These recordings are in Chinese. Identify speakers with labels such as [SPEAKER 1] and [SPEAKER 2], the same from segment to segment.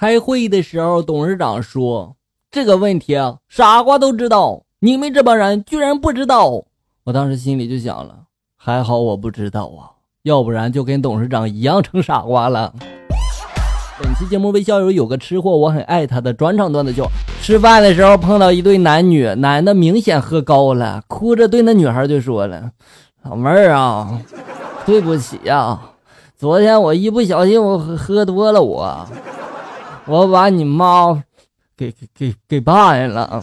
[SPEAKER 1] 开会的时候，董事长说：“这个问题啊，傻瓜都知道，你们这帮人居然不知道。”我当时心里就想了，还好我不知道啊，要不然就跟董事长一样成傻瓜了。本期节目微笑友有个吃货，我很爱他的转场段子就吃饭的时候碰到一对男女，男的明显喝高了，哭着对那女孩就说了：“老妹儿啊，对不起呀，昨天我一不小心我喝多了，我我把你妈给给给给办了。”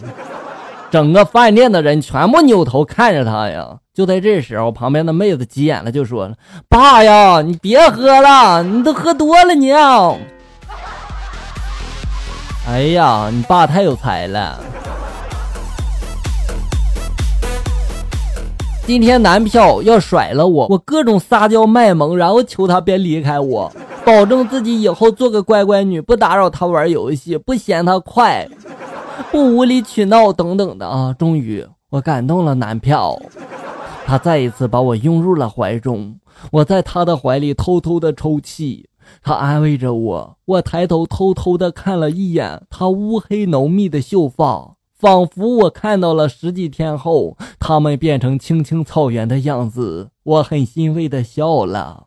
[SPEAKER 1] 整个饭店的人全部扭头看着他呀。就在这时候，旁边的妹子急眼了，就说了：“爸呀，你别喝了，你都喝多了，你。”哎呀，你爸太有才了！今天男票要甩了我，我各种撒娇卖萌，然后求他别离开我，保证自己以后做个乖乖女，不打扰他玩游戏，不嫌他快，不无理取闹等等的啊！终于，我感动了男票，他再一次把我拥入了怀中，我在他的怀里偷偷的抽泣。他安慰着我，我抬头偷偷的看了一眼他乌黑浓密的秀发，仿佛我看到了十几天后他们变成青青草原的样子。我很欣慰的笑了。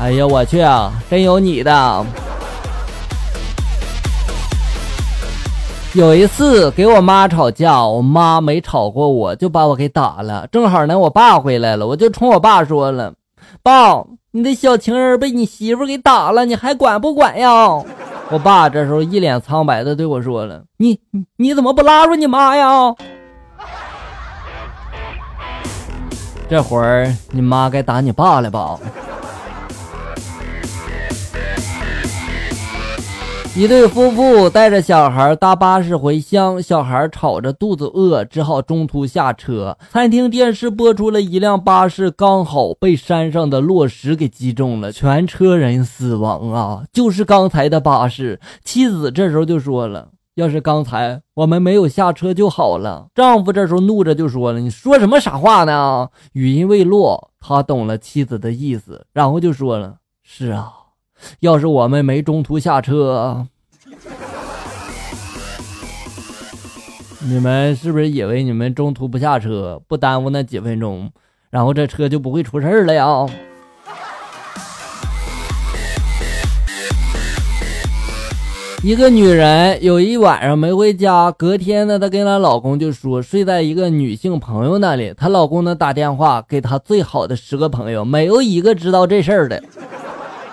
[SPEAKER 1] 哎呀，我去啊，真有你的！有一次给我妈吵架，我妈没吵过我，就把我给打了。正好呢，我爸回来了，我就冲我爸说了：“爸。”你的小情人被你媳妇给打了，你还管不管呀？我爸这时候一脸苍白的对我说了：“你你怎么不拉住你妈呀？”这会儿你妈该打你爸了吧？一对夫妇带着小孩搭巴士回乡，小孩吵着肚子饿，只好中途下车。餐厅电视播出了一辆巴士刚好被山上的落石给击中了，全车人死亡啊！就是刚才的巴士。妻子这时候就说了：“要是刚才我们没有下车就好了。”丈夫这时候怒着就说了：“你说什么傻话呢？”语音未落，他懂了妻子的意思，然后就说了：“是啊。”要是我们没中途下车，你们是不是以为你们中途不下车，不耽误那几分钟，然后这车就不会出事儿了呀？一个女人有一晚上没回家，隔天呢，她跟她老公就说睡在一个女性朋友那里，她老公呢打电话给她最好的十个朋友，没有一个知道这事儿的。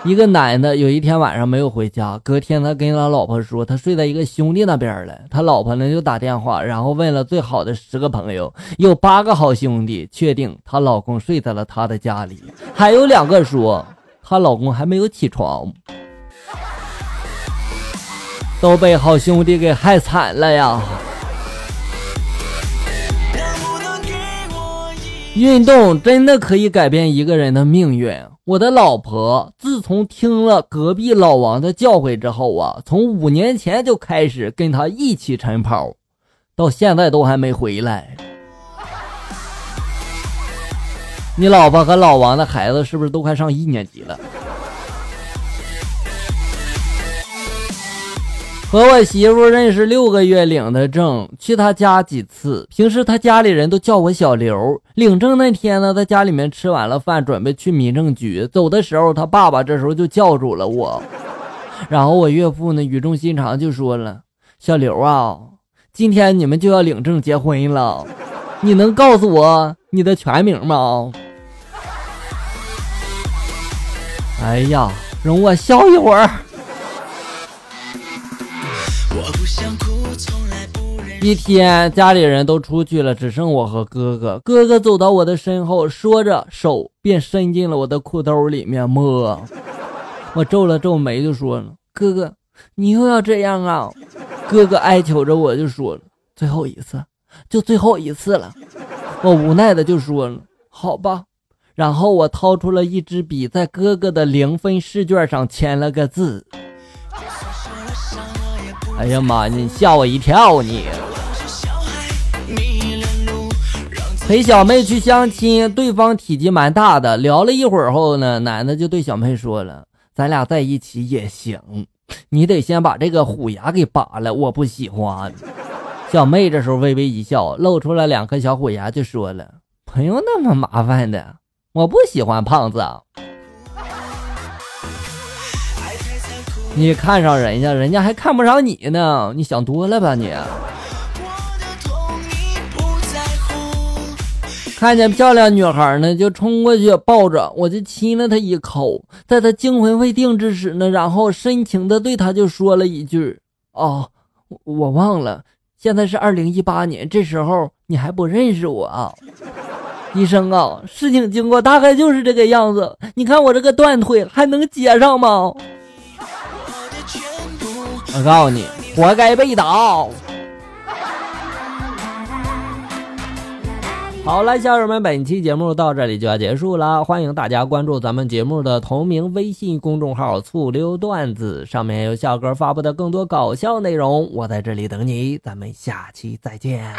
[SPEAKER 1] 一个男的有一天晚上没有回家，隔天他跟他老婆说他睡在一个兄弟那边了。他老婆呢就打电话，然后问了最好的十个朋友，有八个好兄弟确定她老公睡在了她的家里，还有两个说她老公还没有起床，都被好兄弟给害惨了呀。运动真的可以改变一个人的命运。我的老婆自从听了隔壁老王的教诲之后啊，从五年前就开始跟他一起晨跑，到现在都还没回来。你老婆和老王的孩子是不是都快上一年级了？和我媳妇认识六个月领的证，去他家几次。平时他家里人都叫我小刘。领证那天呢，在家里面吃完了饭，准备去民政局。走的时候，他爸爸这时候就叫住了我。然后我岳父呢，语重心长就说了：“小刘啊，今天你们就要领证结婚了，你能告诉我你的全名吗？” 哎呀，容我笑一会儿。一天，家里人都出去了，只剩我和哥哥。哥哥走到我的身后，说着，手便伸进了我的裤兜里面摸。我皱了皱眉，就说了：“哥哥，你又要这样啊？”哥哥哀求着我，就说了：“最后一次，就最后一次了。”我无奈的就说了：“好吧。”然后我掏出了一支笔，在哥哥的零分试卷上签了个字。哎呀妈！你吓我一跳！你陪小妹去相亲，对方体积蛮大的。聊了一会儿后呢，男的就对小妹说了：“咱俩在一起也行，你得先把这个虎牙给拔了，我不喜欢。”小妹这时候微微一笑，露出了两颗小虎牙，就说了：“不用那么麻烦的，我不喜欢胖子。”你看上人家，人家还看不上你呢，你想多了吧你？看见漂亮女孩呢，就冲过去抱着，我就亲了她一口。在她惊魂未定之时呢，然后深情的对她就说了一句：“哦，我忘了，现在是二零一八年，这时候你还不认识我啊，医生啊，事情经过大概就是这个样子。你看我这个断腿还能接上吗？”我告诉你，活该被打。好了，小友们，本期节目到这里就要结束了。欢迎大家关注咱们节目的同名微信公众号“醋溜段子”，上面有笑哥发布的更多搞笑内容。我在这里等你，咱们下期再见。